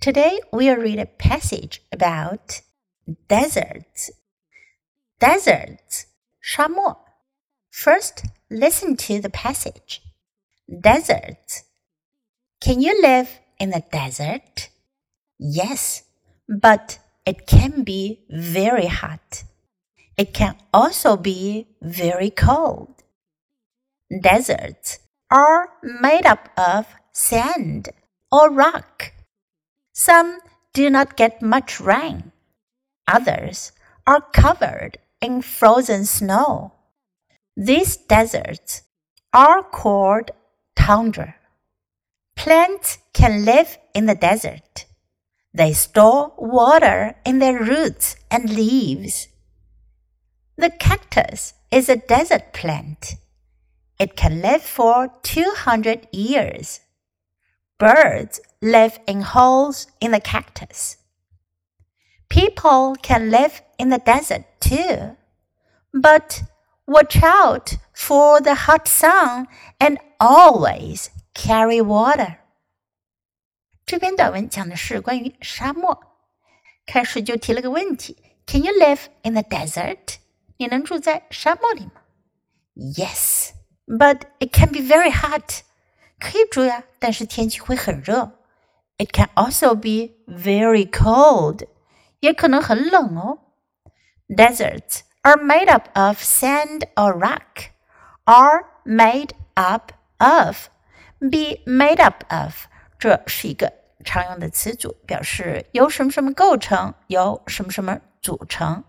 Today we'll read a passage about deserts. Deserts, 沙漠. First, listen to the passage. Deserts. Can you live in the desert? Yes, but it can be very hot. It can also be very cold. Deserts are made up of sand or rock. Some do not get much rain. Others are covered in frozen snow. These deserts are called tundra. Plants can live in the desert. They store water in their roots and leaves. The cactus is a desert plant. It can live for 200 years. Birds live in holes in the cactus. People can live in the desert too. But watch out for the hot sun and always carry water. 这篇短文讲的是关于沙漠。开始就提了个问题：Can you live in the desert？你能住在沙漠里吗？Yes, but it can be very hot. 可以住呀，但是天气会很热。It can also be very cold，也可能很冷哦。Deserts are made up of sand or rock. Are made up of, be made up of，这是一个常用的词组，表示由什么什么构成，由什么什么组成。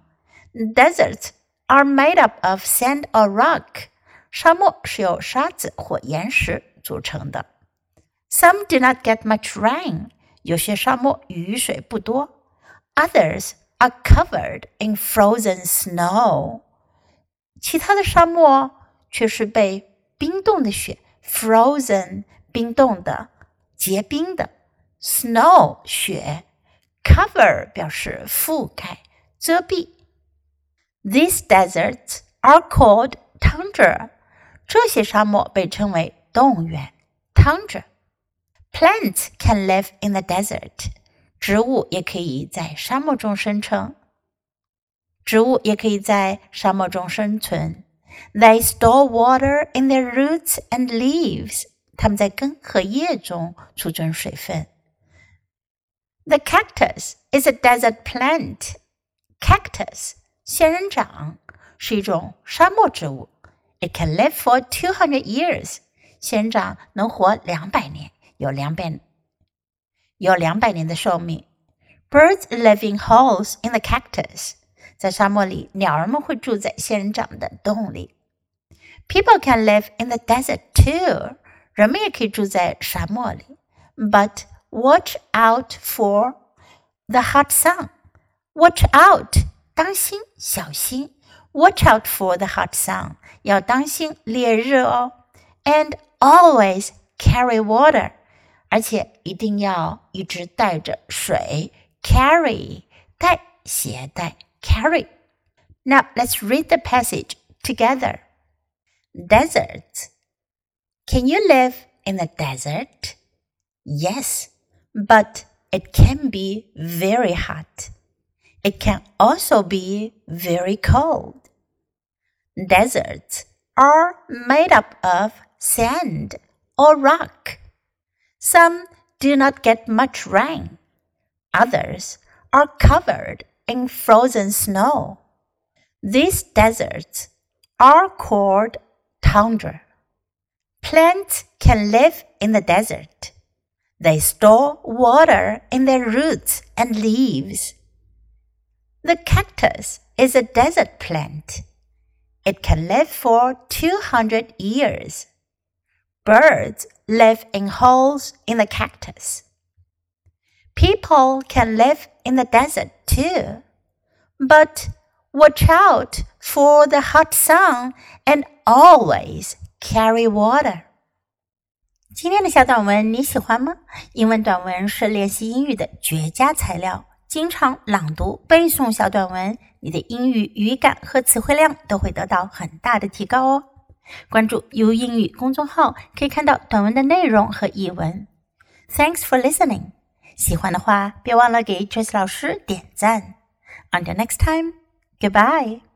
Deserts are made up of sand or rock. 沙漠是由沙子或岩石 组成的。Some do not get much rain，有些沙漠雨水不多。Others are covered in frozen snow，其他的沙漠却是被冰冻的雪 （frozen） 冰冻的、结冰的 （snow） 雪。Cover 表示覆盖、遮蔽。These deserts are called tundra，这些沙漠被称为 动物园 tundra。Plants can live in the desert，植物也可以在沙漠中生成。植物也可以在沙漠中生存。They store water in their roots and leaves，它们在根和叶中储存水分。The cactus is a desert plant. Cactus 仙人掌是一种沙漠植物。It can live for two hundred years. 仙人掌能活两百年，有两百有两百年的寿命。Birds live in holes in the cactus. 在沙漠里，鸟儿们会住在仙人掌的洞里。People can live in the desert too. 人们也可以住在沙漠里。But watch out for the hot sun. Watch out，当心，小心。Watch out for the hot sun，要当心烈日哦。 And always carry water，而且一定要一直带着水。Carry，带，携带。Carry。Now let's read the passage together. Desert. Can you live in the desert? Yes, but it can be very hot. It can also be very cold. Deserts are made up of sand or rock. Some do not get much rain. Others are covered in frozen snow. These deserts are called tundra. Plants can live in the desert. They store water in their roots and leaves. The cactus is a desert plant. It can live for 200 years. Birds live in holes in the cactus. People can live in the desert too. But watch out for the hot sun and always carry water. 今天的小短文你喜欢吗？英文短文是练习英语的绝佳材料。经常朗读、背诵小短文，你的英语语感和词汇量都会得到很大的提高哦。 关注 U 英语公众号，可以看到短文的内容和译文。Thanks for listening. 喜欢的话，别忘了给 Trace 老师点赞。Until next time, goodbye.